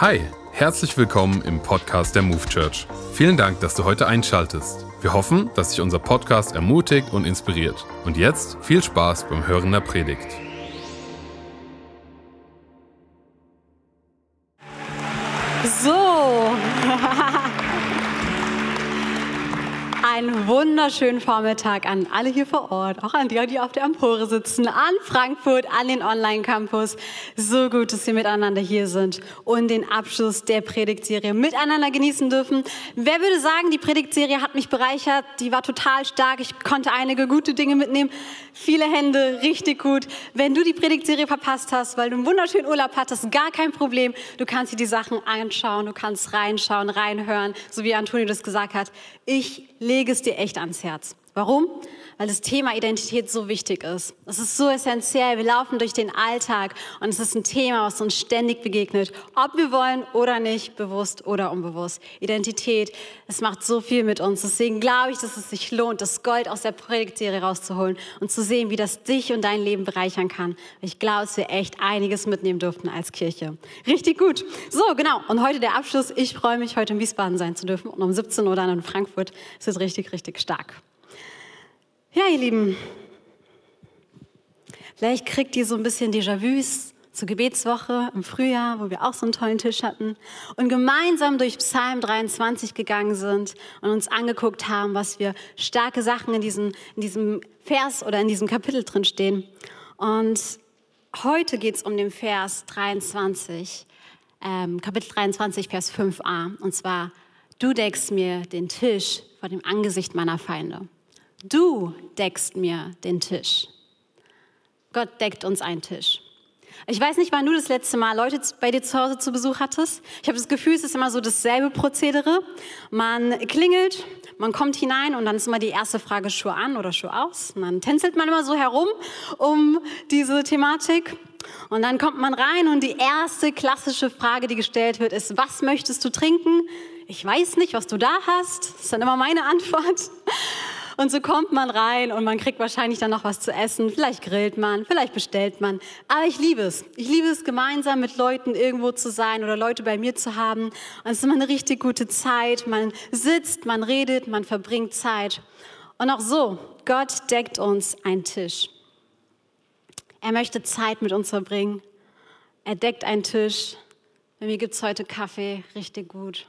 Hi, herzlich willkommen im Podcast der Move Church. Vielen Dank, dass du heute einschaltest. Wir hoffen, dass dich unser Podcast ermutigt und inspiriert. Und jetzt viel Spaß beim Hören der Predigt. Wunderschönen Vormittag an alle hier vor Ort, auch an die, die auf der Empore sitzen, an Frankfurt, an den Online-Campus. So gut, dass wir miteinander hier sind und den Abschluss der Predigtserie miteinander genießen dürfen. Wer würde sagen, die Predigtserie hat mich bereichert, die war total stark, ich konnte einige gute Dinge mitnehmen. Viele Hände, richtig gut. Wenn du die Predigtserie verpasst hast, weil du einen wunderschönen Urlaub hattest, gar kein Problem. Du kannst dir die Sachen anschauen, du kannst reinschauen, reinhören, so wie Antonio das gesagt hat. Ich lege es dir echt ans Herz. Warum? Weil das Thema Identität so wichtig ist. Es ist so essentiell. Wir laufen durch den Alltag und es ist ein Thema, was uns ständig begegnet, ob wir wollen oder nicht, bewusst oder unbewusst. Identität, es macht so viel mit uns. Deswegen glaube ich, dass es sich lohnt, das Gold aus der Predigtserie rauszuholen und zu sehen, wie das dich und dein Leben bereichern kann. Ich glaube, dass wir echt einiges mitnehmen durften als Kirche. Richtig gut. So, genau. Und heute der Abschluss. Ich freue mich, heute in Wiesbaden sein zu dürfen und um 17 Uhr dann in Frankfurt. Es ist richtig, richtig stark. Ja, ihr Lieben, vielleicht kriegt ihr so ein bisschen Déjà-vus zur Gebetswoche im Frühjahr, wo wir auch so einen tollen Tisch hatten und gemeinsam durch Psalm 23 gegangen sind und uns angeguckt haben, was für starke Sachen in diesem, in diesem Vers oder in diesem Kapitel drin stehen. Und heute geht es um den Vers 23, ähm, Kapitel 23, Vers 5a. Und zwar, du deckst mir den Tisch vor dem Angesicht meiner Feinde. Du deckst mir den Tisch. Gott deckt uns einen Tisch. Ich weiß nicht, wann du das letzte Mal Leute bei dir zu Hause zu Besuch hattest. Ich habe das Gefühl, es ist immer so dasselbe Prozedere. Man klingelt, man kommt hinein und dann ist immer die erste Frage Schuhe an oder Schuhe aus. Und dann tänzelt man immer so herum um diese Thematik. Und dann kommt man rein und die erste klassische Frage, die gestellt wird, ist, was möchtest du trinken? Ich weiß nicht, was du da hast. Das ist dann immer meine Antwort. Und so kommt man rein und man kriegt wahrscheinlich dann noch was zu essen. Vielleicht grillt man, vielleicht bestellt man. Aber ich liebe es. Ich liebe es, gemeinsam mit Leuten irgendwo zu sein oder Leute bei mir zu haben. Und es ist immer eine richtig gute Zeit. Man sitzt, man redet, man verbringt Zeit. Und auch so, Gott deckt uns einen Tisch. Er möchte Zeit mit uns verbringen. Er deckt einen Tisch. Bei mir gibt es heute Kaffee, richtig gut.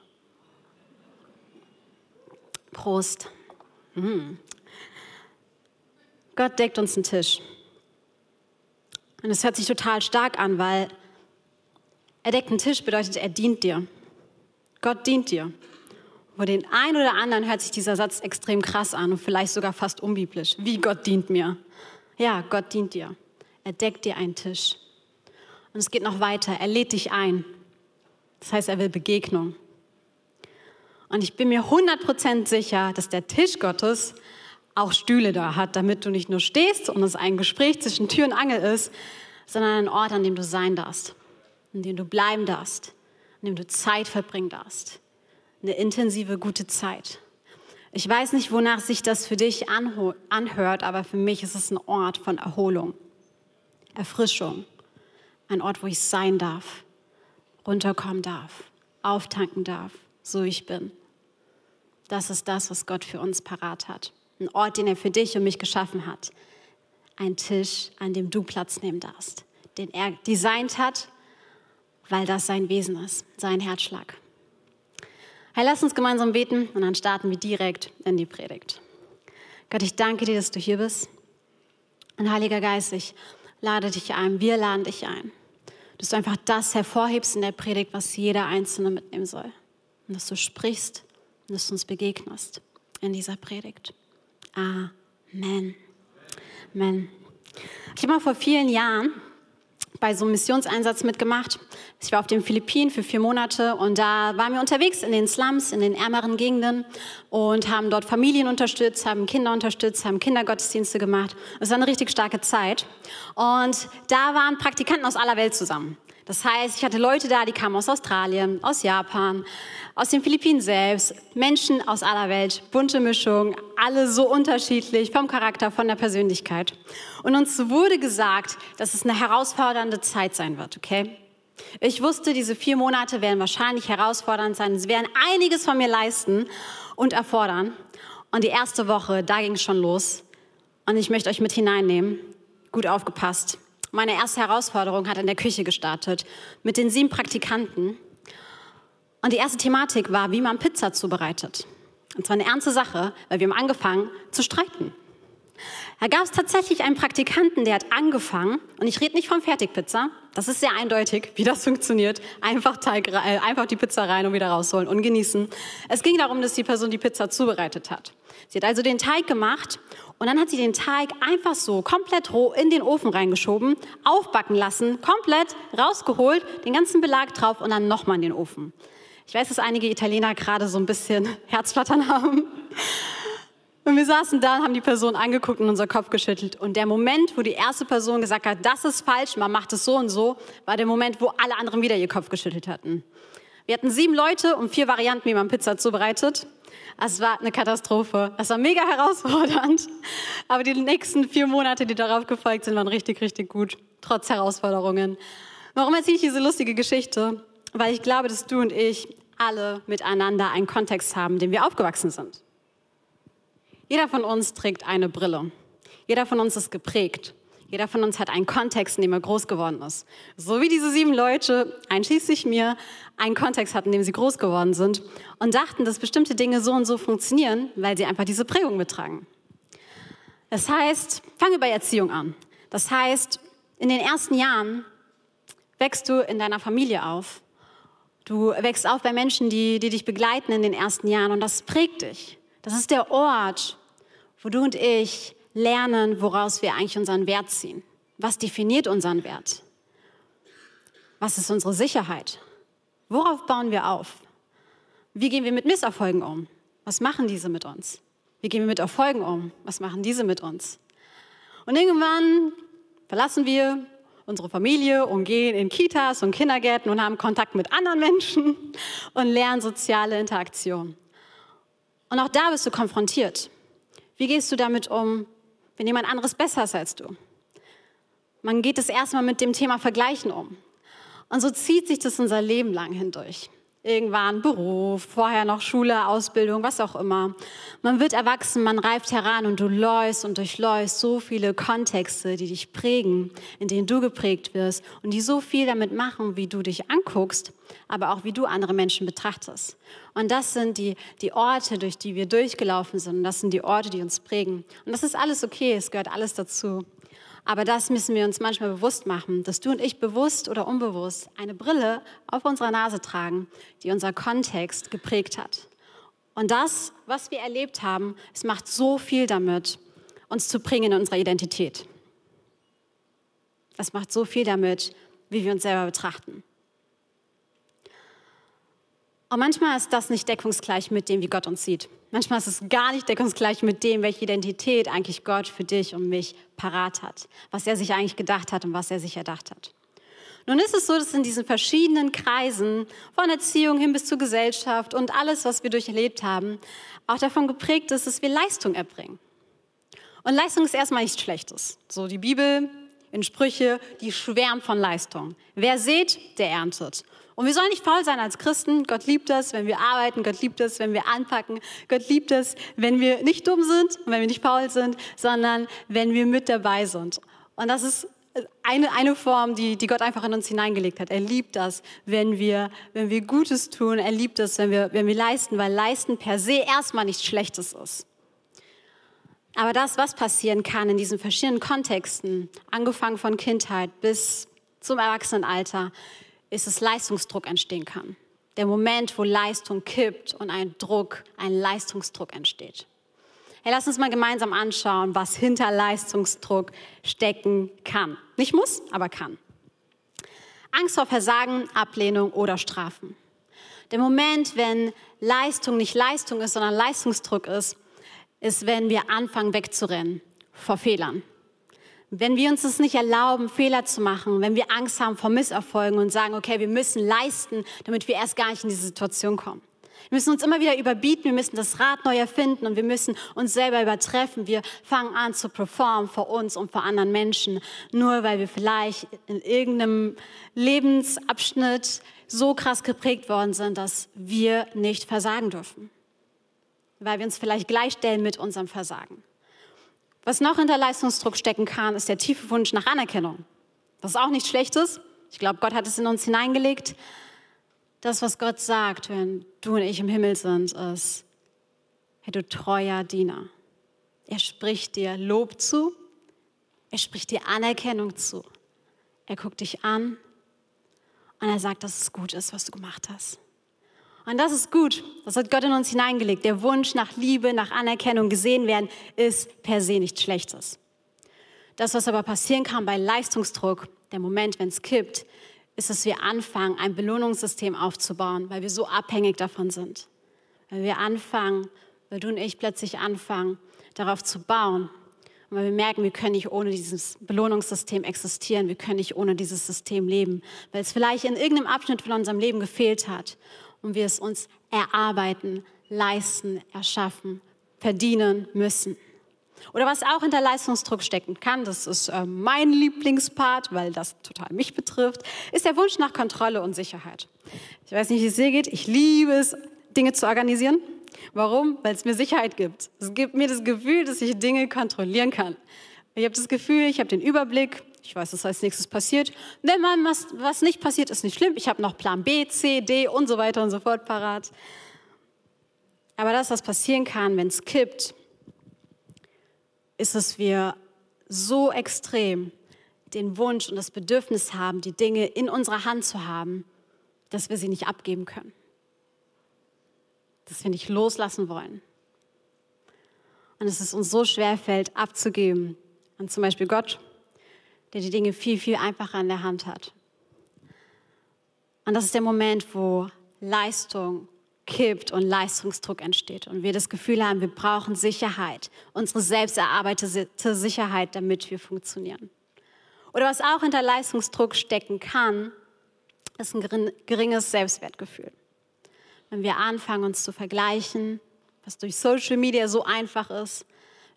Prost. Mm. Gott deckt uns einen Tisch. Und es hört sich total stark an, weil er deckt einen Tisch bedeutet, er dient dir. Gott dient dir. Für den einen oder anderen hört sich dieser Satz extrem krass an und vielleicht sogar fast unbiblisch. Wie Gott dient mir. Ja, Gott dient dir. Er deckt dir einen Tisch. Und es geht noch weiter. Er lädt dich ein. Das heißt, er will Begegnung. Und ich bin mir 100% sicher, dass der Tisch Gottes auch Stühle da hat, damit du nicht nur stehst und es ein Gespräch zwischen Tür und Angel ist, sondern ein Ort, an dem du sein darfst, an dem du bleiben darfst, an dem du Zeit verbringen darfst. Eine intensive, gute Zeit. Ich weiß nicht, wonach sich das für dich anhört, aber für mich ist es ein Ort von Erholung, Erfrischung, ein Ort, wo ich sein darf, runterkommen darf, auftanken darf so ich bin. Das ist das, was Gott für uns parat hat. Ein Ort, den er für dich und mich geschaffen hat. Ein Tisch, an dem du Platz nehmen darfst. Den er designt hat, weil das sein Wesen ist, sein Herzschlag. Hey, lass uns gemeinsam beten und dann starten wir direkt in die Predigt. Gott, ich danke dir, dass du hier bist. Und Heiliger Geist, ich lade dich ein, wir laden dich ein, dass du einfach das hervorhebst in der Predigt, was jeder Einzelne mitnehmen soll und dass du sprichst und dass du uns begegnest in dieser Predigt. Amen. Amen. Ich habe mal vor vielen Jahren bei so einem Missionseinsatz mitgemacht. Ich war auf den Philippinen für vier Monate und da waren wir unterwegs in den Slums, in den ärmeren Gegenden und haben dort Familien unterstützt, haben Kinder unterstützt, haben Kindergottesdienste gemacht. Es war eine richtig starke Zeit. Und da waren Praktikanten aus aller Welt zusammen. Das heißt, ich hatte Leute da, die kamen aus Australien, aus Japan, aus den Philippinen selbst, Menschen aus aller Welt, bunte Mischung, alle so unterschiedlich vom Charakter, von der Persönlichkeit. Und uns wurde gesagt, dass es eine herausfordernde Zeit sein wird, okay? Ich wusste, diese vier Monate werden wahrscheinlich herausfordernd sein. Sie werden einiges von mir leisten und erfordern. Und die erste Woche, da ging es schon los. Und ich möchte euch mit hineinnehmen. Gut aufgepasst. Meine erste Herausforderung hat in der Küche gestartet mit den sieben Praktikanten. Und die erste Thematik war, wie man Pizza zubereitet. Und zwar eine ernste Sache, weil wir haben angefangen zu streiten. Da gab es tatsächlich einen Praktikanten, der hat angefangen, und ich rede nicht von Fertigpizza, das ist sehr eindeutig, wie das funktioniert. Einfach, Teig, äh, einfach die Pizza rein und wieder rausholen und genießen. Es ging darum, dass die Person die Pizza zubereitet hat. Sie hat also den Teig gemacht und dann hat sie den Teig einfach so komplett roh in den Ofen reingeschoben, aufbacken lassen, komplett rausgeholt, den ganzen Belag drauf und dann nochmal in den Ofen. Ich weiß, dass einige Italiener gerade so ein bisschen Herzflattern haben. Und wir saßen da und haben die Person angeguckt und unser Kopf geschüttelt. Und der Moment, wo die erste Person gesagt hat, das ist falsch, man macht es so und so, war der Moment, wo alle anderen wieder ihr Kopf geschüttelt hatten. Wir hatten sieben Leute und vier Varianten, wie man Pizza zubereitet. Es war eine Katastrophe. Es war mega herausfordernd. Aber die nächsten vier Monate, die darauf gefolgt sind, waren richtig, richtig gut. Trotz Herausforderungen. Warum erzähle ich diese lustige Geschichte? Weil ich glaube, dass du und ich alle miteinander einen Kontext haben, in dem wir aufgewachsen sind. Jeder von uns trägt eine Brille. Jeder von uns ist geprägt. Jeder von uns hat einen Kontext, in dem er groß geworden ist. So wie diese sieben Leute, einschließlich mir, einen Kontext hatten, in dem sie groß geworden sind und dachten, dass bestimmte Dinge so und so funktionieren, weil sie einfach diese Prägung mittragen. Das heißt, fange bei Erziehung an. Das heißt, in den ersten Jahren wächst du in deiner Familie auf. Du wächst auf bei Menschen, die, die dich begleiten in den ersten Jahren und das prägt dich. Das ist der Ort, wo du und ich lernen, woraus wir eigentlich unseren Wert ziehen. Was definiert unseren Wert? Was ist unsere Sicherheit? Worauf bauen wir auf? Wie gehen wir mit Misserfolgen um? Was machen diese mit uns? Wie gehen wir mit Erfolgen um? Was machen diese mit uns? Und irgendwann verlassen wir unsere Familie und gehen in Kitas und Kindergärten und haben Kontakt mit anderen Menschen und lernen soziale Interaktion. Und auch da bist du konfrontiert. Wie gehst du damit um, wenn jemand anderes besser ist als du? Man geht es erstmal mit dem Thema Vergleichen um. Und so zieht sich das unser Leben lang hindurch irgendwann Beruf, vorher noch Schule, Ausbildung, was auch immer. Man wird erwachsen, man reift heran und du läufst und durchläufst so viele Kontexte, die dich prägen, in denen du geprägt wirst und die so viel damit machen, wie du dich anguckst, aber auch wie du andere Menschen betrachtest. Und das sind die, die Orte, durch die wir durchgelaufen sind. Und das sind die Orte, die uns prägen. Und das ist alles okay, es gehört alles dazu. Aber das müssen wir uns manchmal bewusst machen, dass du und ich bewusst oder unbewusst eine Brille auf unserer Nase tragen, die unser Kontext geprägt hat. Und das, was wir erlebt haben, es macht so viel damit, uns zu bringen in unserer Identität. Es macht so viel damit, wie wir uns selber betrachten. Und manchmal ist das nicht deckungsgleich mit dem, wie Gott uns sieht. Manchmal ist es gar nicht deckungsgleich mit dem, welche Identität eigentlich Gott für dich und mich parat hat, was er sich eigentlich gedacht hat und was er sich erdacht hat. Nun ist es so, dass in diesen verschiedenen Kreisen, von Erziehung hin bis zur Gesellschaft und alles, was wir durcherlebt haben, auch davon geprägt ist, dass wir Leistung erbringen. Und Leistung ist erstmal nichts Schlechtes. So die Bibel in Sprüche, die schwärmt von Leistung. Wer sät, der erntet. Und wir sollen nicht faul sein als Christen. Gott liebt es, wenn wir arbeiten. Gott liebt es, wenn wir anpacken. Gott liebt es, wenn wir nicht dumm sind und wenn wir nicht faul sind, sondern wenn wir mit dabei sind. Und das ist eine, eine Form, die, die Gott einfach in uns hineingelegt hat. Er liebt das, wenn wir, wenn wir Gutes tun. Er liebt es, wenn wir, wenn wir leisten, weil leisten per se erstmal nichts Schlechtes ist. Aber das, was passieren kann in diesen verschiedenen Kontexten, angefangen von Kindheit bis zum Erwachsenenalter, ist, dass Leistungsdruck entstehen kann. Der Moment, wo Leistung kippt und ein Druck, ein Leistungsdruck entsteht. Hey, lass uns mal gemeinsam anschauen, was hinter Leistungsdruck stecken kann. Nicht muss, aber kann. Angst vor Versagen, Ablehnung oder Strafen. Der Moment, wenn Leistung nicht Leistung ist, sondern Leistungsdruck ist, ist, wenn wir anfangen wegzurennen vor Fehlern. Wenn wir uns es nicht erlauben, Fehler zu machen, wenn wir Angst haben vor Misserfolgen und sagen, okay, wir müssen leisten, damit wir erst gar nicht in diese Situation kommen. Wir müssen uns immer wieder überbieten, wir müssen das Rad neu erfinden und wir müssen uns selber übertreffen. Wir fangen an zu performen vor uns und vor anderen Menschen, nur weil wir vielleicht in irgendeinem Lebensabschnitt so krass geprägt worden sind, dass wir nicht versagen dürfen. Weil wir uns vielleicht gleichstellen mit unserem Versagen. Was noch hinter Leistungsdruck stecken kann, ist der tiefe Wunsch nach Anerkennung. Das ist auch nichts Schlechtes. Ich glaube, Gott hat es in uns hineingelegt. Das, was Gott sagt, wenn du und ich im Himmel sind, ist, hey, du treuer Diener. Er spricht dir Lob zu, er spricht dir Anerkennung zu. Er guckt dich an und er sagt, dass es gut ist, was du gemacht hast. Und das ist gut. Das hat Gott in uns hineingelegt. Der Wunsch nach Liebe, nach Anerkennung, gesehen werden, ist per se nichts Schlechtes. Das, was aber passieren kann bei Leistungsdruck, der Moment, wenn es kippt, ist, dass wir anfangen, ein Belohnungssystem aufzubauen, weil wir so abhängig davon sind. Weil wir anfangen, weil du und ich plötzlich anfangen, darauf zu bauen. Und weil wir merken, wir können nicht ohne dieses Belohnungssystem existieren, wir können nicht ohne dieses System leben, weil es vielleicht in irgendeinem Abschnitt von unserem Leben gefehlt hat und wir es uns erarbeiten, leisten, erschaffen, verdienen müssen. Oder was auch hinter Leistungsdruck stecken kann, das ist äh, mein Lieblingspart, weil das total mich betrifft, ist der Wunsch nach Kontrolle und Sicherheit. Ich weiß nicht, wie es dir geht. Ich liebe es, Dinge zu organisieren. Warum? Weil es mir Sicherheit gibt. Es gibt mir das Gefühl, dass ich Dinge kontrollieren kann. Ich habe das Gefühl, ich habe den Überblick, ich weiß, was als nächstes passiert. Wenn man was, was nicht passiert, ist nicht schlimm. Ich habe noch Plan B, C, D und so weiter und so fort parat. Aber das, was passieren kann, wenn es kippt, ist, dass wir so extrem den Wunsch und das Bedürfnis haben, die Dinge in unserer Hand zu haben, dass wir sie nicht abgeben können. Dass wir nicht loslassen wollen. Und dass es uns so schwer fällt, abzugeben. Und zum Beispiel Gott, der die Dinge viel, viel einfacher in der Hand hat. Und das ist der Moment, wo Leistung kippt und Leistungsdruck entsteht und wir das Gefühl haben, wir brauchen Sicherheit, unsere selbst erarbeitete Sicherheit, damit wir funktionieren. Oder was auch hinter Leistungsdruck stecken kann, ist ein geringes Selbstwertgefühl. Wenn wir anfangen, uns zu vergleichen, was durch Social Media so einfach ist,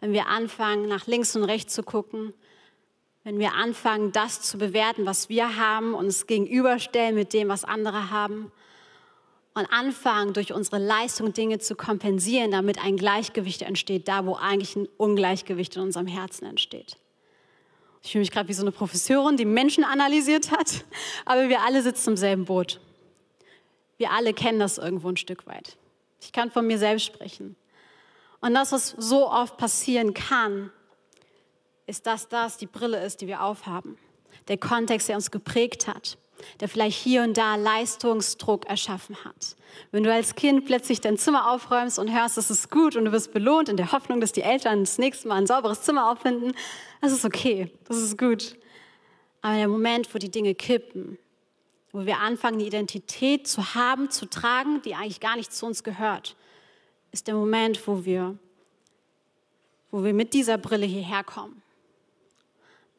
wenn wir anfangen, nach links und rechts zu gucken, wenn wir anfangen, das zu bewerten, was wir haben und es gegenüberstellen mit dem, was andere haben, und anfangen, durch unsere Leistung Dinge zu kompensieren, damit ein Gleichgewicht entsteht, da wo eigentlich ein Ungleichgewicht in unserem Herzen entsteht. Ich fühle mich gerade wie so eine Professorin, die Menschen analysiert hat, aber wir alle sitzen im selben Boot. Wir alle kennen das irgendwo ein Stück weit. Ich kann von mir selbst sprechen. Und das, was so oft passieren kann, ist, dass das die Brille ist, die wir aufhaben. Der Kontext, der uns geprägt hat der vielleicht hier und da Leistungsdruck erschaffen hat. Wenn du als Kind plötzlich dein Zimmer aufräumst und hörst, es ist gut und du wirst belohnt in der Hoffnung, dass die Eltern das nächste Mal ein sauberes Zimmer auffinden, das ist okay, das ist gut. Aber der Moment, wo die Dinge kippen, wo wir anfangen, die Identität zu haben, zu tragen, die eigentlich gar nicht zu uns gehört, ist der Moment, wo wir, wo wir mit dieser Brille hierher kommen,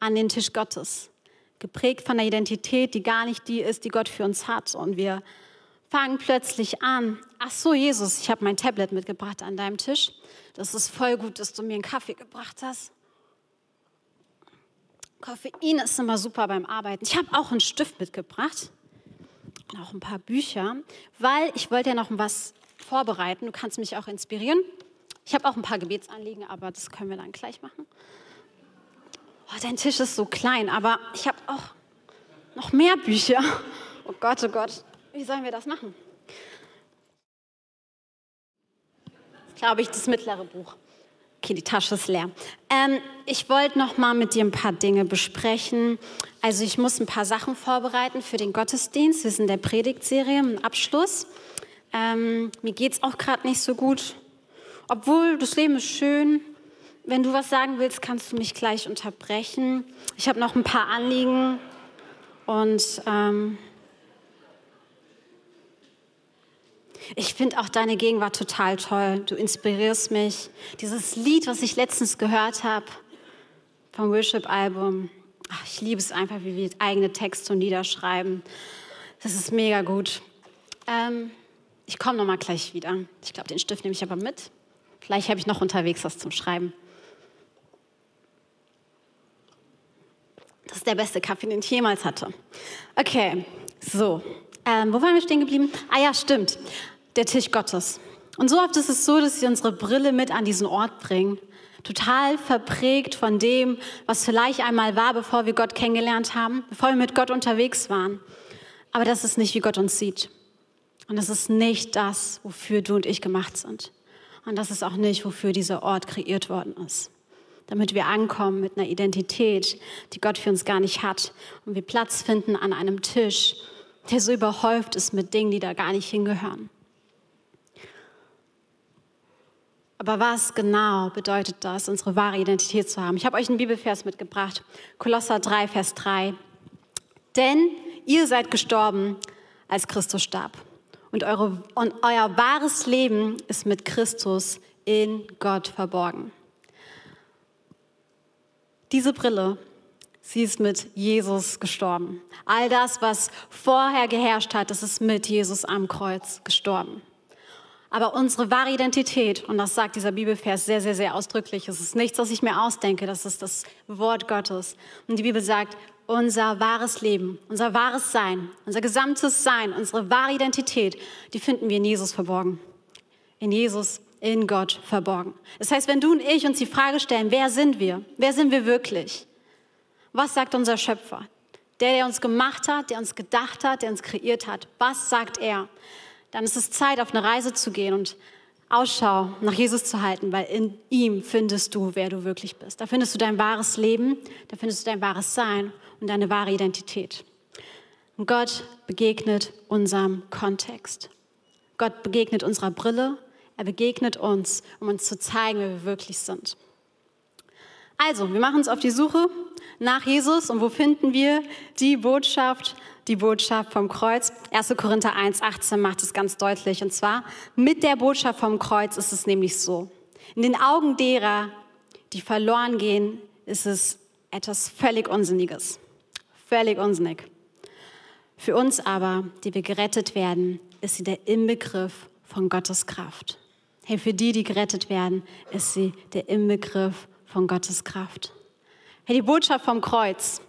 an den Tisch Gottes geprägt von der Identität, die gar nicht die ist, die Gott für uns hat. Und wir fangen plötzlich an, ach so Jesus, ich habe mein Tablet mitgebracht an deinem Tisch. Das ist voll gut, dass du mir einen Kaffee gebracht hast. Koffein ist immer super beim Arbeiten. Ich habe auch einen Stift mitgebracht und auch ein paar Bücher, weil ich wollte ja noch was vorbereiten. Du kannst mich auch inspirieren. Ich habe auch ein paar Gebetsanliegen, aber das können wir dann gleich machen oh, dein Tisch ist so klein, aber ich habe auch noch mehr Bücher. Oh Gott, oh Gott, wie sollen wir das machen? Glaube ich, das mittlere Buch. Okay, die Tasche ist leer. Ähm, ich wollte noch mal mit dir ein paar Dinge besprechen. Also ich muss ein paar Sachen vorbereiten für den Gottesdienst. Wir sind in der Predigtserie, im Abschluss. Ähm, mir geht es auch gerade nicht so gut. Obwohl das Leben ist schön, wenn du was sagen willst, kannst du mich gleich unterbrechen. Ich habe noch ein paar Anliegen und ähm, ich finde auch deine Gegenwart total toll. Du inspirierst mich. Dieses Lied, was ich letztens gehört habe vom Worship-Album, ich liebe es einfach, wie wir eigene Texte und Lieder schreiben. Das ist mega gut. Ähm, Ich komme noch mal gleich wieder. Ich glaube, den Stift nehme ich aber mit. Vielleicht habe ich noch unterwegs was zum Schreiben. Das ist der beste Kaffee, den ich jemals hatte. Okay, so. Ähm, wo waren wir stehen geblieben? Ah ja, stimmt. Der Tisch Gottes. Und so oft ist es so, dass wir unsere Brille mit an diesen Ort bringen. Total verprägt von dem, was vielleicht einmal war, bevor wir Gott kennengelernt haben, bevor wir mit Gott unterwegs waren. Aber das ist nicht, wie Gott uns sieht. Und das ist nicht das, wofür du und ich gemacht sind. Und das ist auch nicht, wofür dieser Ort kreiert worden ist. Damit wir ankommen mit einer Identität, die Gott für uns gar nicht hat. Und wir Platz finden an einem Tisch, der so überhäuft ist mit Dingen, die da gar nicht hingehören. Aber was genau bedeutet das, unsere wahre Identität zu haben? Ich habe euch einen Bibelvers mitgebracht. Kolosser 3, Vers 3. Denn ihr seid gestorben, als Christus starb. Und, eure, und euer wahres Leben ist mit Christus in Gott verborgen. Diese Brille, sie ist mit Jesus gestorben. All das, was vorher geherrscht hat, das ist mit Jesus am Kreuz gestorben. Aber unsere wahre Identität, und das sagt dieser Bibelvers sehr, sehr, sehr ausdrücklich, es ist nichts, was ich mir ausdenke, das ist das Wort Gottes. Und die Bibel sagt, unser wahres Leben, unser wahres Sein, unser gesamtes Sein, unsere wahre Identität, die finden wir in Jesus verborgen. In Jesus, in Gott verborgen. Das heißt, wenn du und ich uns die Frage stellen, wer sind wir? Wer sind wir wirklich? Was sagt unser Schöpfer? Der, der uns gemacht hat, der uns gedacht hat, der uns kreiert hat. Was sagt er? Dann ist es Zeit, auf eine Reise zu gehen und Ausschau nach Jesus zu halten, weil in ihm findest du, wer du wirklich bist. Da findest du dein wahres Leben, da findest du dein wahres Sein und deine wahre Identität. Und Gott begegnet unserem Kontext. Gott begegnet unserer Brille. Er begegnet uns, um uns zu zeigen, wer wir wirklich sind. Also, wir machen uns auf die Suche nach Jesus und wo finden wir die Botschaft, die Botschaft vom Kreuz? 1. Korinther 1, 18 macht es ganz deutlich. Und zwar, mit der Botschaft vom Kreuz ist es nämlich so. In den Augen derer, die verloren gehen, ist es etwas völlig Unsinniges. Völlig unsinnig. Für uns aber, die wir gerettet werden, ist sie der Inbegriff von Gottes Kraft. Hey, für die, die gerettet werden, ist sie der Inbegriff von Gottes Kraft. Hey, die Botschaft vom Kreuz,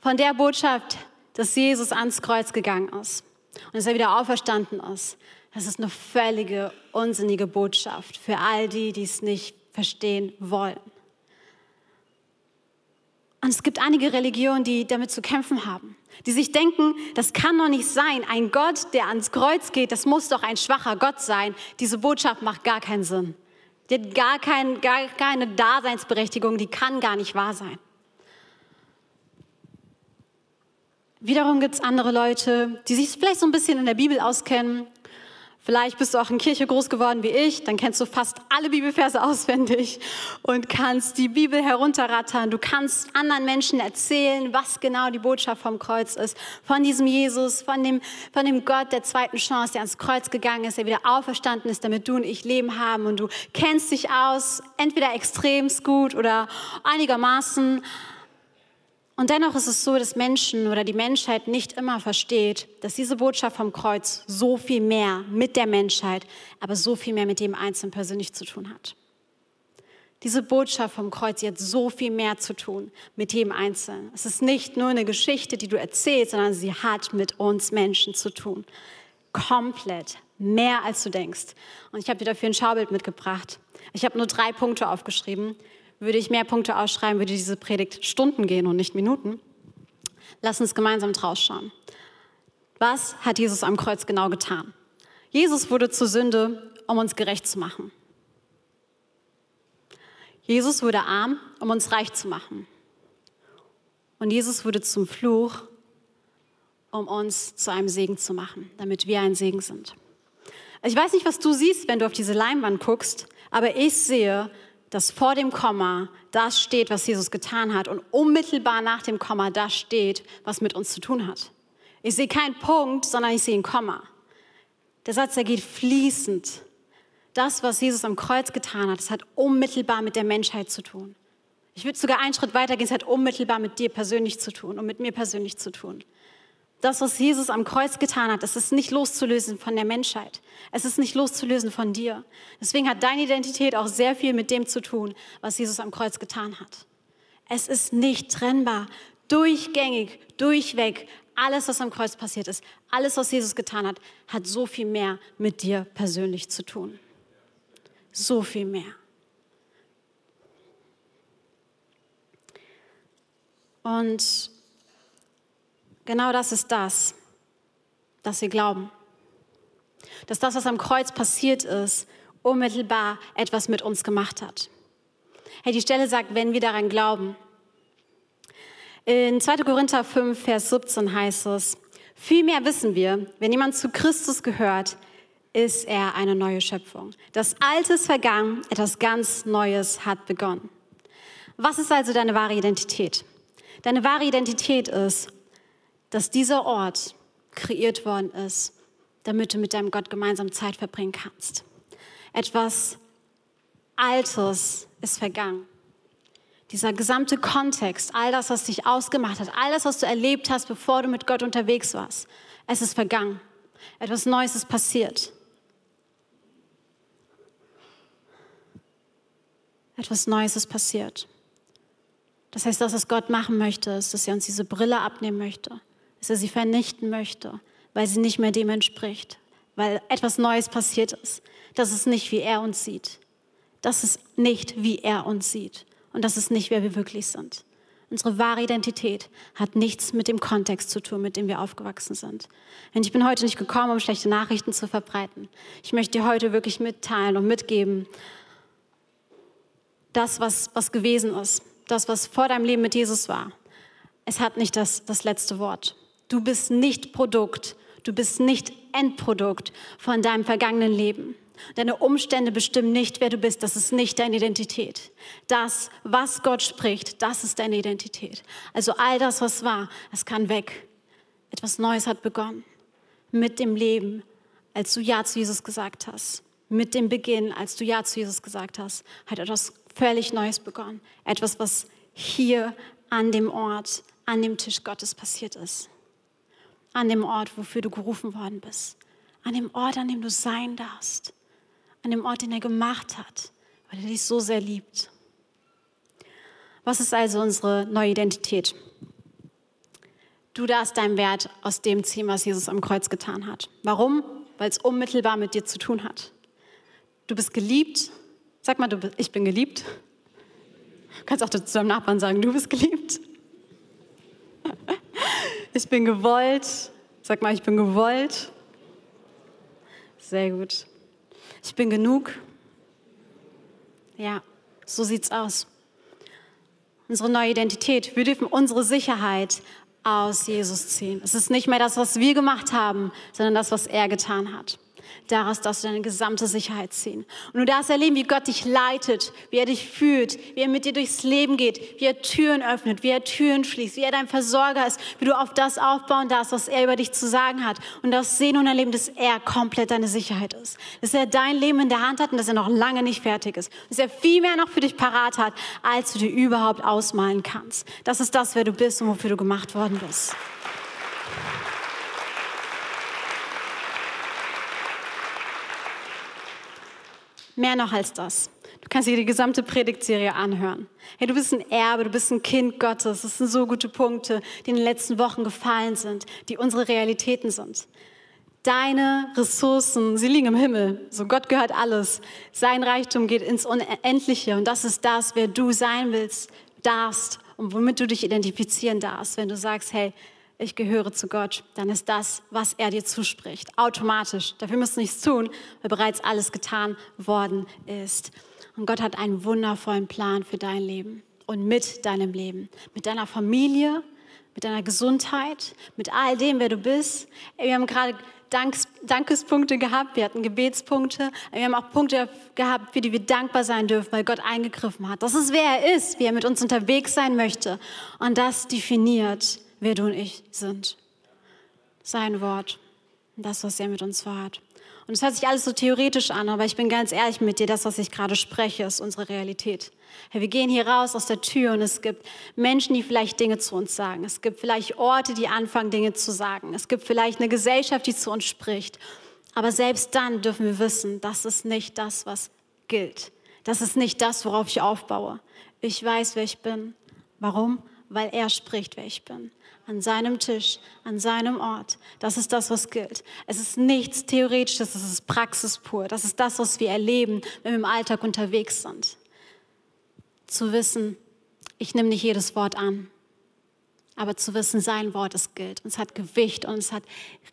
von der Botschaft, dass Jesus ans Kreuz gegangen ist und dass er wieder auferstanden ist, das ist eine völlige, unsinnige Botschaft für all die, die es nicht verstehen wollen. Und es gibt einige Religionen, die damit zu kämpfen haben, die sich denken, das kann doch nicht sein. Ein Gott, der ans Kreuz geht, das muss doch ein schwacher Gott sein. Diese Botschaft macht gar keinen Sinn. Die hat gar, kein, gar keine Daseinsberechtigung, die kann gar nicht wahr sein. Wiederum gibt es andere Leute, die sich vielleicht so ein bisschen in der Bibel auskennen Vielleicht bist du auch in Kirche groß geworden wie ich, dann kennst du fast alle Bibelverse auswendig und kannst die Bibel herunterrattern. Du kannst anderen Menschen erzählen, was genau die Botschaft vom Kreuz ist. Von diesem Jesus, von dem, von dem Gott der zweiten Chance, der ans Kreuz gegangen ist, der wieder auferstanden ist, damit du und ich Leben haben. Und du kennst dich aus, entweder extremst gut oder einigermaßen. Und dennoch ist es so, dass Menschen oder die Menschheit nicht immer versteht, dass diese Botschaft vom Kreuz so viel mehr mit der Menschheit, aber so viel mehr mit dem Einzelnen persönlich zu tun hat. Diese Botschaft vom Kreuz hat so viel mehr zu tun mit jedem Einzelnen. Es ist nicht nur eine Geschichte, die du erzählst, sondern sie hat mit uns Menschen zu tun. Komplett. Mehr als du denkst. Und ich habe dir dafür ein Schaubild mitgebracht. Ich habe nur drei Punkte aufgeschrieben, würde ich mehr Punkte ausschreiben, würde diese Predigt Stunden gehen und nicht Minuten. Lass uns gemeinsam draus schauen. Was hat Jesus am Kreuz genau getan? Jesus wurde zur Sünde, um uns gerecht zu machen. Jesus wurde arm, um uns reich zu machen. Und Jesus wurde zum Fluch, um uns zu einem Segen zu machen, damit wir ein Segen sind. Ich weiß nicht, was du siehst, wenn du auf diese Leinwand guckst, aber ich sehe dass vor dem Komma das steht, was Jesus getan hat und unmittelbar nach dem Komma das steht, was mit uns zu tun hat. Ich sehe keinen Punkt, sondern ich sehe ein Komma. Der Satz, der geht fließend. Das, was Jesus am Kreuz getan hat, das hat unmittelbar mit der Menschheit zu tun. Ich würde sogar einen Schritt weiter gehen, es hat unmittelbar mit dir persönlich zu tun und mit mir persönlich zu tun. Das, was Jesus am Kreuz getan hat, das ist nicht loszulösen von der Menschheit. Es ist nicht loszulösen von dir. Deswegen hat deine Identität auch sehr viel mit dem zu tun, was Jesus am Kreuz getan hat. Es ist nicht trennbar. Durchgängig, durchweg, alles, was am Kreuz passiert ist, alles, was Jesus getan hat, hat so viel mehr mit dir persönlich zu tun. So viel mehr. Und Genau das ist das, dass wir glauben. Dass das, was am Kreuz passiert ist, unmittelbar etwas mit uns gemacht hat. Hey, die Stelle sagt, wenn wir daran glauben. In 2. Korinther 5, Vers 17 heißt es, vielmehr wissen wir, wenn jemand zu Christus gehört, ist er eine neue Schöpfung. Das Alte ist vergangen, etwas ganz Neues hat begonnen. Was ist also deine wahre Identität? Deine wahre Identität ist, dass dieser Ort kreiert worden ist, damit du mit deinem Gott gemeinsam Zeit verbringen kannst. Etwas Altes ist vergangen. Dieser gesamte Kontext, all das, was dich ausgemacht hat, all das, was du erlebt hast, bevor du mit Gott unterwegs warst, es ist vergangen. Etwas Neues ist passiert. Etwas Neues ist passiert. Das heißt, das, was Gott machen möchte, ist, dass er uns diese Brille abnehmen möchte dass er sie vernichten möchte, weil sie nicht mehr dem entspricht, weil etwas Neues passiert ist. Das ist nicht, wie er uns sieht. Das ist nicht, wie er uns sieht. Und das ist nicht, wer wir wirklich sind. Unsere wahre Identität hat nichts mit dem Kontext zu tun, mit dem wir aufgewachsen sind. Und ich bin heute nicht gekommen, um schlechte Nachrichten zu verbreiten. Ich möchte dir heute wirklich mitteilen und mitgeben, das, was, was gewesen ist, das, was vor deinem Leben mit Jesus war, es hat nicht das, das letzte Wort. Du bist nicht Produkt, du bist nicht Endprodukt von deinem vergangenen Leben. Deine Umstände bestimmen nicht, wer du bist. Das ist nicht deine Identität. Das, was Gott spricht, das ist deine Identität. Also all das, was war, es kann weg. Etwas Neues hat begonnen. Mit dem Leben, als du Ja zu Jesus gesagt hast. Mit dem Beginn, als du Ja zu Jesus gesagt hast, hat etwas völlig Neues begonnen. Etwas, was hier an dem Ort, an dem Tisch Gottes passiert ist an dem Ort, wofür du gerufen worden bist. An dem Ort, an dem du sein darfst. An dem Ort, den er gemacht hat, weil er dich so sehr liebt. Was ist also unsere neue Identität? Du darfst deinen Wert aus dem ziehen, was Jesus am Kreuz getan hat. Warum? Weil es unmittelbar mit dir zu tun hat. Du bist geliebt. Sag mal, du, ich bin geliebt. Du kannst auch zu deinem Nachbarn sagen, du bist geliebt. Ich bin gewollt. Sag mal, ich bin gewollt. Sehr gut. Ich bin genug. Ja, so sieht's aus. Unsere neue Identität. Wir dürfen unsere Sicherheit aus Jesus ziehen. Es ist nicht mehr das, was wir gemacht haben, sondern das, was er getan hat. Daraus darfst du deine gesamte Sicherheit ziehen. Und du darfst erleben, wie Gott dich leitet, wie er dich führt, wie er mit dir durchs Leben geht, wie er Türen öffnet, wie er Türen schließt, wie er dein Versorger ist, wie du auf das aufbauen darfst, was er über dich zu sagen hat. Und darfst sehen und erleben, dass er komplett deine Sicherheit ist. Dass er dein Leben in der Hand hat und dass er noch lange nicht fertig ist. Dass er viel mehr noch für dich parat hat, als du dir überhaupt ausmalen kannst. Das ist das, wer du bist und wofür du gemacht worden bist. Mehr noch als das. Du kannst dir die gesamte Predigtserie anhören. Hey, du bist ein Erbe, du bist ein Kind Gottes. Das sind so gute Punkte, die in den letzten Wochen gefallen sind, die unsere Realitäten sind. Deine Ressourcen, sie liegen im Himmel. So Gott gehört alles. Sein Reichtum geht ins Unendliche. Und das ist das, wer du sein willst, darfst und womit du dich identifizieren darfst, wenn du sagst, hey, ich gehöre zu Gott, dann ist das, was er dir zuspricht, automatisch. Dafür musst du nichts tun, weil bereits alles getan worden ist. Und Gott hat einen wundervollen Plan für dein Leben und mit deinem Leben, mit deiner Familie, mit deiner Gesundheit, mit all dem, wer du bist. Wir haben gerade Danks, Dankespunkte gehabt, wir hatten Gebetspunkte, wir haben auch Punkte gehabt, für die wir dankbar sein dürfen, weil Gott eingegriffen hat. Das ist, wer er ist, wie er mit uns unterwegs sein möchte. Und das definiert, wer du und ich sind. Sein Wort. Das, was er mit uns vorhat. Und es hört sich alles so theoretisch an, aber ich bin ganz ehrlich mit dir, das, was ich gerade spreche, ist unsere Realität. Hey, wir gehen hier raus aus der Tür und es gibt Menschen, die vielleicht Dinge zu uns sagen. Es gibt vielleicht Orte, die anfangen, Dinge zu sagen. Es gibt vielleicht eine Gesellschaft, die zu uns spricht. Aber selbst dann dürfen wir wissen, das ist nicht das, was gilt. Das ist nicht das, worauf ich aufbaue. Ich weiß, wer ich bin. Warum? Weil er spricht, wer ich bin an seinem Tisch, an seinem Ort. Das ist das, was gilt. Es ist nichts Theoretisches, es ist Praxis pur. Das ist das, was wir erleben, wenn wir im Alltag unterwegs sind. Zu wissen, ich nehme nicht jedes Wort an, aber zu wissen, sein Wort ist gilt. Und es hat Gewicht und es hat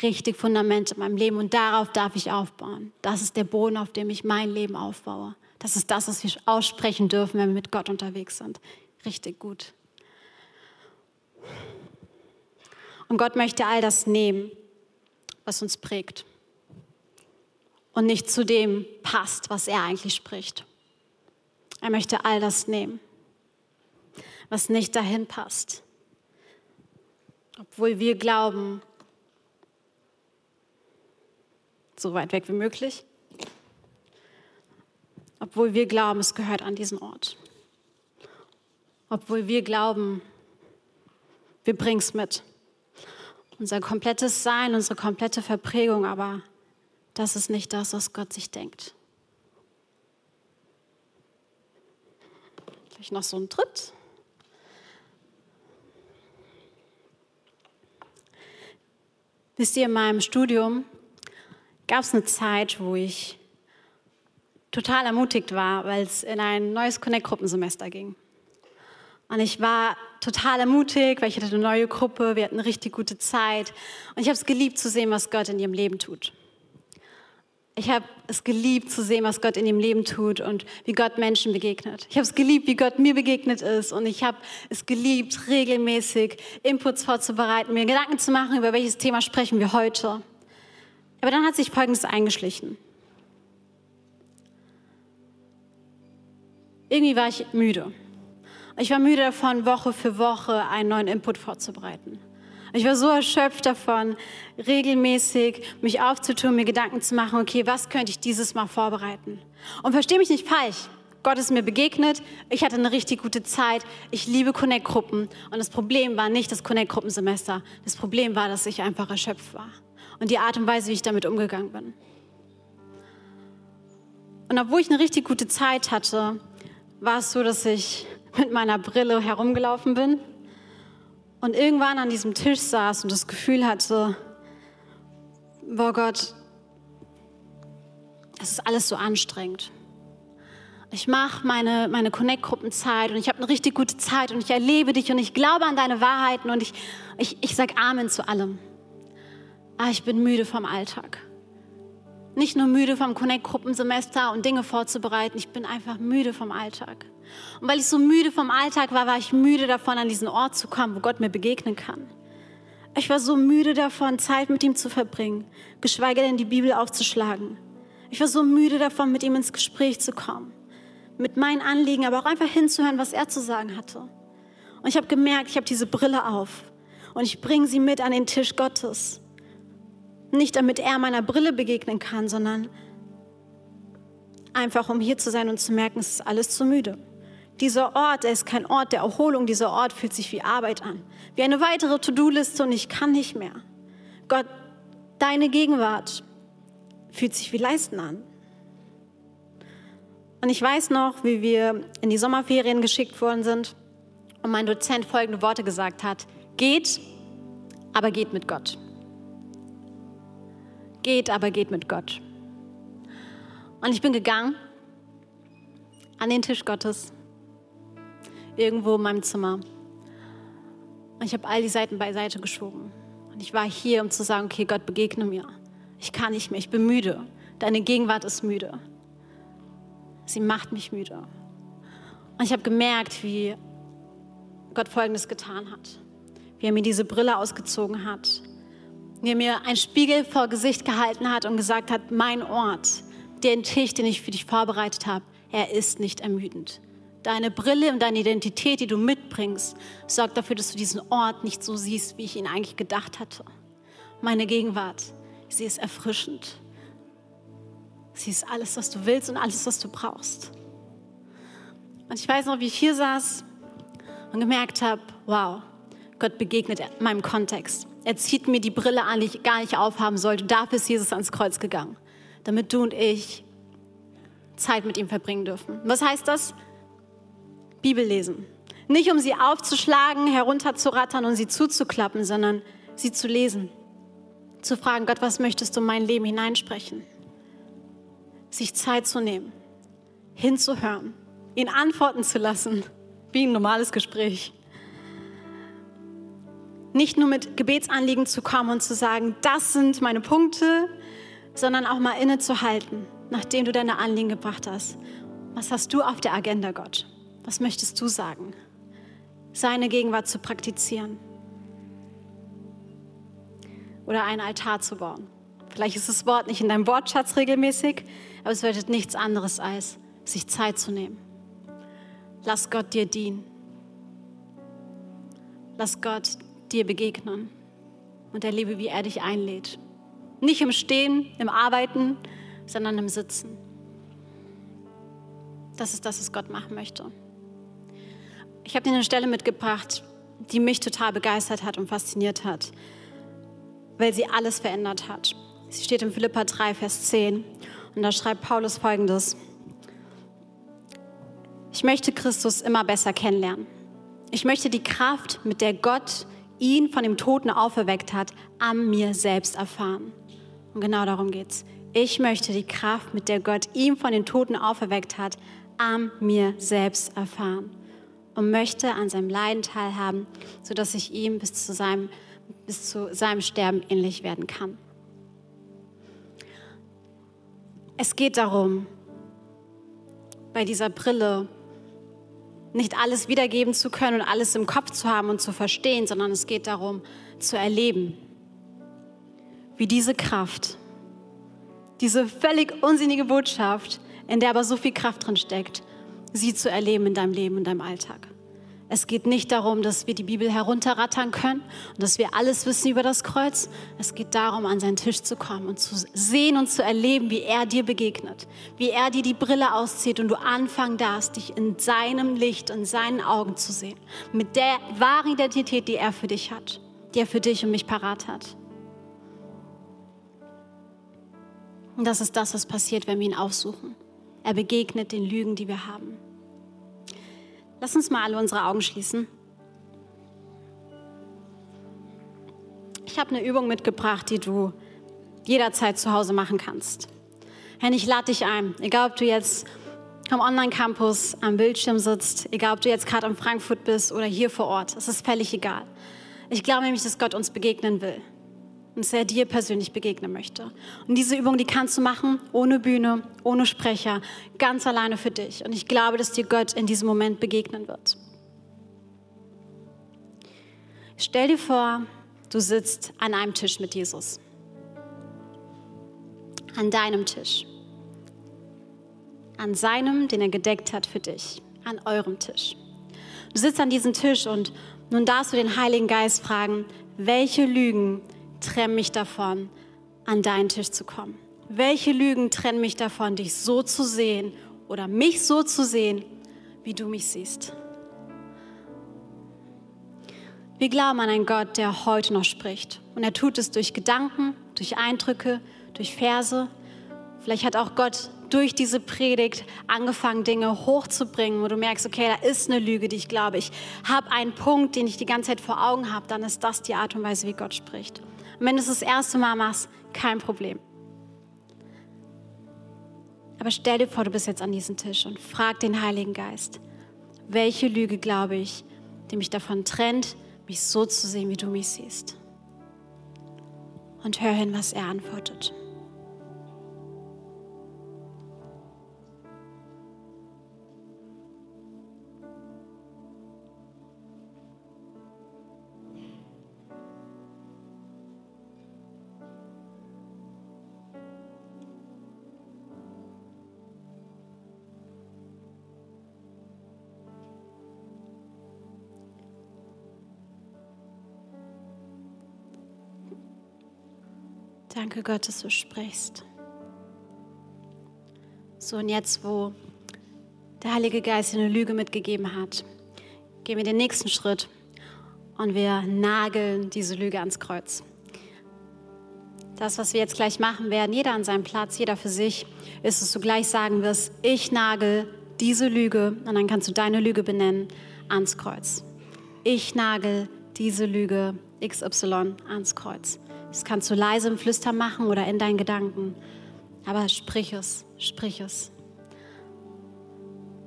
richtig Fundament in meinem Leben und darauf darf ich aufbauen. Das ist der Boden, auf dem ich mein Leben aufbaue. Das ist das, was wir aussprechen dürfen, wenn wir mit Gott unterwegs sind. Richtig gut. Und Gott möchte all das nehmen, was uns prägt und nicht zu dem passt, was er eigentlich spricht. Er möchte all das nehmen, was nicht dahin passt. Obwohl wir glauben, so weit weg wie möglich, obwohl wir glauben, es gehört an diesen Ort. Obwohl wir glauben, wir bringen es mit unser komplettes Sein, unsere komplette Verprägung, aber das ist nicht das, was Gott sich denkt. Vielleicht noch so ein Tritt. Wisst ihr, in meinem Studium gab es eine Zeit, wo ich total ermutigt war, weil es in ein neues Connect-Gruppensemester ging. Und ich war total ermutigt, weil ich hatte eine neue Gruppe, wir hatten eine richtig gute Zeit. Und ich habe es geliebt zu sehen, was Gott in ihrem Leben tut. Ich habe es geliebt zu sehen, was Gott in ihrem Leben tut und wie Gott Menschen begegnet. Ich habe es geliebt, wie Gott mir begegnet ist. Und ich habe es geliebt, regelmäßig Inputs vorzubereiten, mir Gedanken zu machen, über welches Thema sprechen wir heute. Aber dann hat sich Folgendes eingeschlichen. Irgendwie war ich müde. Ich war müde davon, Woche für Woche einen neuen Input vorzubereiten. Ich war so erschöpft davon, regelmäßig mich aufzutun, mir Gedanken zu machen, okay, was könnte ich dieses Mal vorbereiten? Und verstehe mich nicht falsch. Gott ist mir begegnet, ich hatte eine richtig gute Zeit, ich liebe Connect-Gruppen und das Problem war nicht das Connect-Gruppensemester, das Problem war, dass ich einfach erschöpft war und die Art und Weise, wie ich damit umgegangen bin. Und obwohl ich eine richtig gute Zeit hatte, war es so, dass ich mit meiner Brille herumgelaufen bin und irgendwann an diesem Tisch saß und das Gefühl hatte, boah Gott, es ist alles so anstrengend. Ich mache meine, meine Connect-Gruppenzeit und ich habe eine richtig gute Zeit und ich erlebe dich und ich glaube an deine Wahrheiten und ich, ich, ich sage Amen zu allem. Aber ich bin müde vom Alltag. Nicht nur müde vom Connect-Gruppensemester und Dinge vorzubereiten, ich bin einfach müde vom Alltag. Und weil ich so müde vom Alltag war, war ich müde davon, an diesen Ort zu kommen, wo Gott mir begegnen kann. Ich war so müde davon, Zeit mit ihm zu verbringen, geschweige denn die Bibel aufzuschlagen. Ich war so müde davon, mit ihm ins Gespräch zu kommen, mit meinen Anliegen, aber auch einfach hinzuhören, was er zu sagen hatte. Und ich habe gemerkt, ich habe diese Brille auf und ich bringe sie mit an den Tisch Gottes. Nicht damit er meiner Brille begegnen kann, sondern einfach um hier zu sein und zu merken, es ist alles zu müde. Dieser Ort, er ist kein Ort der Erholung, dieser Ort fühlt sich wie Arbeit an, wie eine weitere To-Do-Liste und ich kann nicht mehr. Gott, deine Gegenwart fühlt sich wie Leisten an. Und ich weiß noch, wie wir in die Sommerferien geschickt worden sind und mein Dozent folgende Worte gesagt hat. Geht, aber geht mit Gott. Geht, aber geht mit Gott. Und ich bin gegangen an den Tisch Gottes irgendwo in meinem Zimmer. Und ich habe all die Seiten beiseite geschoben. Und ich war hier, um zu sagen, okay, Gott, begegne mir. Ich kann nicht mehr, ich bin müde. Deine Gegenwart ist müde. Sie macht mich müde. Und ich habe gemerkt, wie Gott Folgendes getan hat. Wie er mir diese Brille ausgezogen hat. Wie er mir einen Spiegel vor Gesicht gehalten hat und gesagt hat, mein Ort, den Tisch, den ich für dich vorbereitet habe, er ist nicht ermüdend. Deine Brille und deine Identität, die du mitbringst, sorgt dafür, dass du diesen Ort nicht so siehst, wie ich ihn eigentlich gedacht hatte. Meine Gegenwart, Sie ist erfrischend. Sie ist alles, was du willst und alles, was du brauchst. Und ich weiß noch, wie ich hier saß und gemerkt habe, wow, Gott begegnet meinem Kontext. Er zieht mir die Brille an, die ich gar nicht aufhaben sollte. Dafür ist Jesus ans Kreuz gegangen, damit du und ich Zeit mit ihm verbringen dürfen. Was heißt das? Bibel lesen. Nicht um sie aufzuschlagen, herunterzurattern und sie zuzuklappen, sondern sie zu lesen. Zu fragen, Gott, was möchtest du in mein Leben hineinsprechen? Sich Zeit zu nehmen, hinzuhören, ihn antworten zu lassen, wie ein normales Gespräch. Nicht nur mit Gebetsanliegen zu kommen und zu sagen, das sind meine Punkte, sondern auch mal innezuhalten, nachdem du deine Anliegen gebracht hast. Was hast du auf der Agenda, Gott? Was möchtest du sagen? Seine Gegenwart zu praktizieren oder einen Altar zu bauen. Vielleicht ist das Wort nicht in deinem Wortschatz regelmäßig, aber es bedeutet nichts anderes als sich Zeit zu nehmen. Lass Gott dir dienen. Lass Gott dir begegnen und erlebe, wie er dich einlädt. Nicht im Stehen, im Arbeiten, sondern im Sitzen. Das ist das, was Gott machen möchte. Ich habe dir eine Stelle mitgebracht, die mich total begeistert hat und fasziniert hat, weil sie alles verändert hat. Sie steht in Philippa 3, Vers 10 und da schreibt Paulus folgendes. Ich möchte Christus immer besser kennenlernen. Ich möchte die Kraft, mit der Gott ihn von dem Toten auferweckt hat, an mir selbst erfahren. Und genau darum geht's. Ich möchte die Kraft, mit der Gott ihn von den Toten auferweckt hat, an mir selbst erfahren und möchte an seinem Leiden teilhaben, sodass ich ihm bis zu seinem, bis zu seinem Sterben ähnlich werden kann. Es geht darum, bei dieser Brille nicht alles wiedergeben zu können und alles im Kopf zu haben und zu verstehen, sondern es geht darum, zu erleben, wie diese Kraft, diese völlig unsinnige Botschaft, in der aber so viel Kraft drin steckt, sie zu erleben in deinem Leben, in deinem Alltag. Es geht nicht darum, dass wir die Bibel herunterrattern können und dass wir alles wissen über das Kreuz. Es geht darum, an seinen Tisch zu kommen und zu sehen und zu erleben, wie er dir begegnet, wie er dir die Brille auszieht und du anfangen darfst, dich in seinem Licht und seinen Augen zu sehen, mit der wahren Identität, die er für dich hat, die er für dich und mich parat hat. Und das ist das, was passiert, wenn wir ihn aufsuchen. Er begegnet den Lügen, die wir haben. Lass uns mal alle unsere Augen schließen. Ich habe eine Übung mitgebracht, die du jederzeit zu Hause machen kannst. Herr, ich lade dich ein, egal ob du jetzt am Online-Campus am Bildschirm sitzt, egal ob du jetzt gerade in Frankfurt bist oder hier vor Ort, es ist völlig egal. Ich glaube nämlich, dass Gott uns begegnen will und dass er dir persönlich begegnen möchte. Und diese Übung, die kannst du machen ohne Bühne, ohne Sprecher, ganz alleine für dich. Und ich glaube, dass dir Gott in diesem Moment begegnen wird. Stell dir vor, du sitzt an einem Tisch mit Jesus. An deinem Tisch. An seinem, den er gedeckt hat für dich. An eurem Tisch. Du sitzt an diesem Tisch und nun darfst du den Heiligen Geist fragen, welche Lügen trennen mich davon, an deinen Tisch zu kommen? Welche Lügen trennen mich davon, dich so zu sehen oder mich so zu sehen, wie du mich siehst? Wir glauben an einen Gott, der heute noch spricht. Und er tut es durch Gedanken, durch Eindrücke, durch Verse. Vielleicht hat auch Gott durch diese Predigt angefangen, Dinge hochzubringen, wo du merkst, okay, da ist eine Lüge, die ich glaube. Ich habe einen Punkt, den ich die ganze Zeit vor Augen habe, dann ist das die Art und Weise, wie Gott spricht. Und wenn du es das erste Mal machst, kein Problem. Aber stell dir vor, du bist jetzt an diesem Tisch und frag den Heiligen Geist, welche Lüge glaube ich, die mich davon trennt, mich so zu sehen, wie du mich siehst. Und hör hin, was er antwortet. Danke Gott, dass du sprichst. So, und jetzt, wo der Heilige Geist dir eine Lüge mitgegeben hat, gehen wir den nächsten Schritt und wir nageln diese Lüge ans Kreuz. Das, was wir jetzt gleich machen werden, jeder an seinem Platz, jeder für sich, ist, dass du gleich sagen wirst, ich nagel diese Lüge, und dann kannst du deine Lüge benennen, ans Kreuz. Ich nagel diese Lüge XY ans Kreuz. Das kannst du leise im Flüstern machen oder in deinen Gedanken. Aber sprich es, sprich es.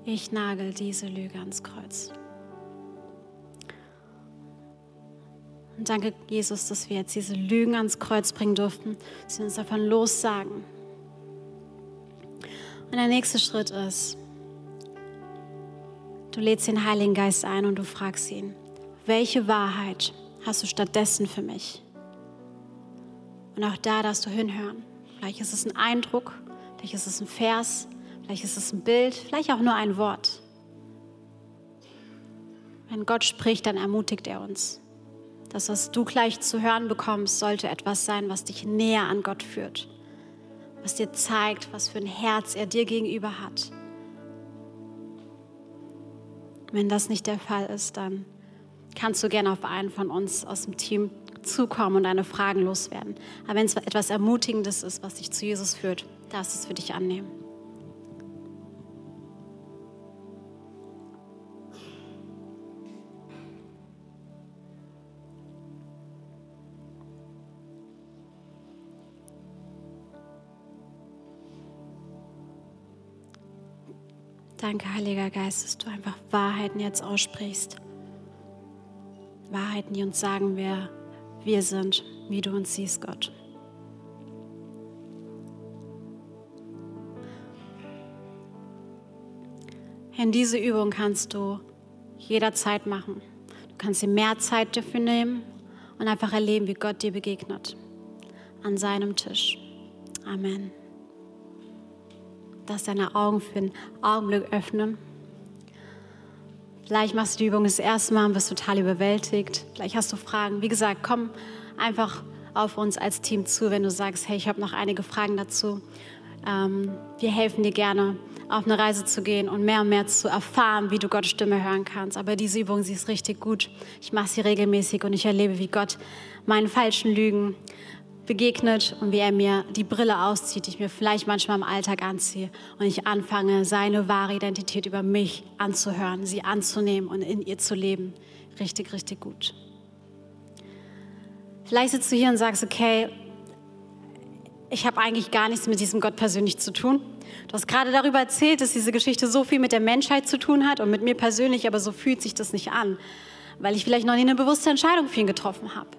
Ich nagel diese Lüge ans Kreuz. Und danke, Jesus, dass wir jetzt diese Lügen ans Kreuz bringen durften, dass wir uns davon lossagen. Und der nächste Schritt ist, du lädst den Heiligen Geist ein und du fragst ihn, welche Wahrheit hast du stattdessen für mich? Und auch da darfst du hinhören. Vielleicht ist es ein Eindruck, vielleicht ist es ein Vers, vielleicht ist es ein Bild, vielleicht auch nur ein Wort. Wenn Gott spricht, dann ermutigt er uns. Das, was du gleich zu hören bekommst, sollte etwas sein, was dich näher an Gott führt, was dir zeigt, was für ein Herz er dir gegenüber hat. Wenn das nicht der Fall ist, dann kannst du gerne auf einen von uns aus dem Team zukommen und deine Fragen loswerden. Aber wenn es etwas Ermutigendes ist, was dich zu Jesus führt, darfst du es für dich annehmen. Danke, Heiliger Geist, dass du einfach Wahrheiten jetzt aussprichst. Wahrheiten, die uns sagen, wer wir sind, wie du uns siehst, Gott. In diese Übung kannst du jederzeit machen. Du kannst dir mehr Zeit dafür nehmen und einfach erleben, wie Gott dir begegnet. An seinem Tisch. Amen dass deine Augen für einen Augenblick öffnen. Vielleicht machst du die Übung das erste Mal und bist total überwältigt. Vielleicht hast du Fragen. Wie gesagt, komm einfach auf uns als Team zu, wenn du sagst, hey, ich habe noch einige Fragen dazu. Ähm, wir helfen dir gerne, auf eine Reise zu gehen und mehr und mehr zu erfahren, wie du Gottes Stimme hören kannst. Aber diese Übung, sie ist richtig gut. Ich mache sie regelmäßig und ich erlebe, wie Gott meinen falschen Lügen begegnet und wie er mir die Brille auszieht, die ich mir vielleicht manchmal im Alltag anziehe und ich anfange, seine wahre Identität über mich anzuhören, sie anzunehmen und in ihr zu leben. Richtig, richtig gut. Vielleicht sitzt du hier und sagst, okay, ich habe eigentlich gar nichts mit diesem Gott persönlich zu tun. Du hast gerade darüber erzählt, dass diese Geschichte so viel mit der Menschheit zu tun hat und mit mir persönlich, aber so fühlt sich das nicht an, weil ich vielleicht noch nie eine bewusste Entscheidung für ihn getroffen habe.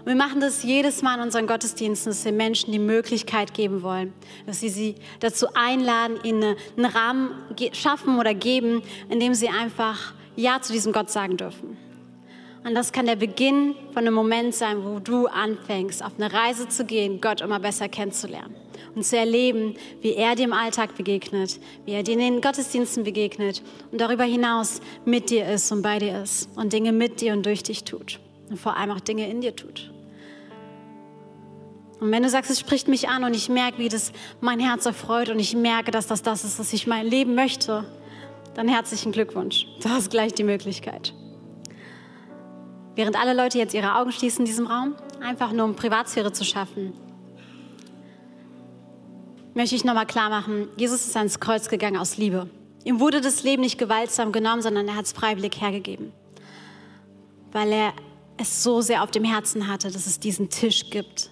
Und wir machen das jedes Mal in unseren Gottesdiensten, dass wir Menschen die Möglichkeit geben wollen, dass sie sie dazu einladen, ihnen einen Rahmen schaffen oder geben, in dem sie einfach Ja zu diesem Gott sagen dürfen. Und das kann der Beginn von einem Moment sein, wo du anfängst, auf eine Reise zu gehen, Gott immer besser kennenzulernen und zu erleben, wie er dir im Alltag begegnet, wie er dir in den Gottesdiensten begegnet und darüber hinaus mit dir ist und bei dir ist und Dinge mit dir und durch dich tut und vor allem auch Dinge in dir tut. Und wenn du sagst, es spricht mich an und ich merke, wie das mein Herz erfreut und ich merke, dass das das ist, was ich mein Leben möchte, dann herzlichen Glückwunsch. Du hast gleich die Möglichkeit. Während alle Leute jetzt ihre Augen schließen in diesem Raum, einfach nur um Privatsphäre zu schaffen, möchte ich nochmal klar machen, Jesus ist ans Kreuz gegangen aus Liebe. Ihm wurde das Leben nicht gewaltsam genommen, sondern er hat es freiwillig hergegeben. Weil er es so sehr auf dem Herzen hatte, dass es diesen Tisch gibt.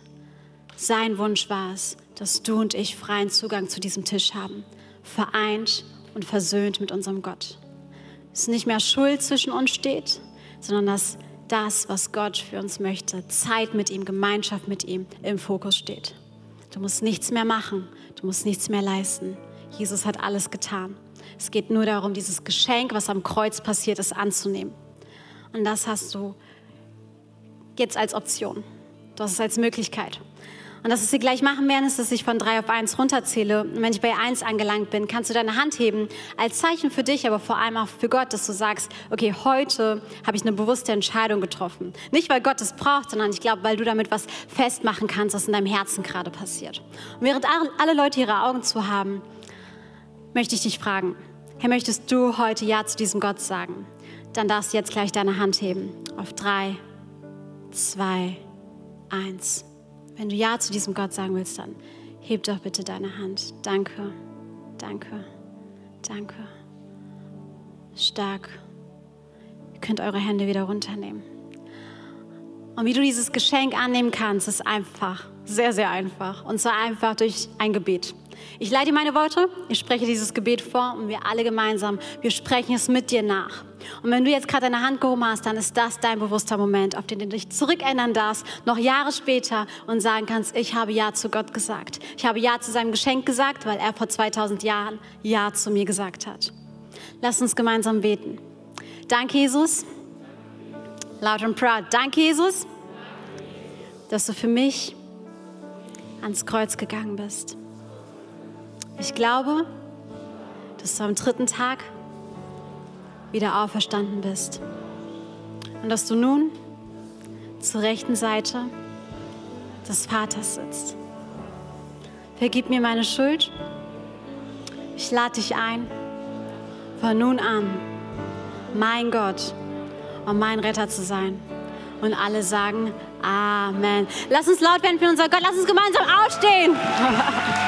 Sein Wunsch war es, dass du und ich freien Zugang zu diesem Tisch haben, vereint und versöhnt mit unserem Gott. Dass nicht mehr Schuld zwischen uns steht, sondern dass das, was Gott für uns möchte, Zeit mit ihm, Gemeinschaft mit ihm im Fokus steht. Du musst nichts mehr machen, du musst nichts mehr leisten. Jesus hat alles getan. Es geht nur darum, dieses Geschenk, was am Kreuz passiert ist, anzunehmen. Und das hast du jetzt als Option. Du hast es als Möglichkeit. Und Und das, was wir gleich machen werden, ist, dass ich von drei auf eins runterzähle. Und wenn ich bei eins angelangt bin, kannst du deine Hand heben als Zeichen für dich, aber vor allem auch für Gott, dass du sagst, okay, heute habe ich eine bewusste Entscheidung getroffen. Nicht, weil Gott es braucht, sondern ich glaube, weil du damit was festmachen kannst, was in deinem Herzen gerade passiert. Und während alle Leute ihre Augen zu haben, möchte ich dich fragen, Herr, möchtest du heute Ja zu diesem Gott sagen? Dann darfst du jetzt gleich deine Hand heben. Auf drei, zwei, eins. Wenn du Ja zu diesem Gott sagen willst, dann heb doch bitte deine Hand. Danke, danke, danke. Stark. Ihr könnt eure Hände wieder runternehmen. Und wie du dieses Geschenk annehmen kannst, ist einfach, sehr, sehr einfach. Und zwar einfach durch ein Gebet. Ich leite meine Worte, ich spreche dieses Gebet vor und wir alle gemeinsam, wir sprechen es mit dir nach. Und wenn du jetzt gerade deine Hand gehoben hast, dann ist das dein bewusster Moment, auf den du dich zurückerinnern darfst, noch Jahre später und sagen kannst, ich habe Ja zu Gott gesagt. Ich habe Ja zu seinem Geschenk gesagt, weil er vor 2000 Jahren Ja zu mir gesagt hat. Lass uns gemeinsam beten. Danke, Jesus. Laut und proud. Danke, Jesus, dass du für mich ans Kreuz gegangen bist. Ich glaube, dass du am dritten Tag wieder auferstanden bist und dass du nun zur rechten Seite des Vaters sitzt. Vergib mir meine Schuld. Ich lade dich ein, von nun an mein Gott und mein Retter zu sein. Und alle sagen Amen. Lass uns laut werden für unser Gott. Lass uns gemeinsam aufstehen.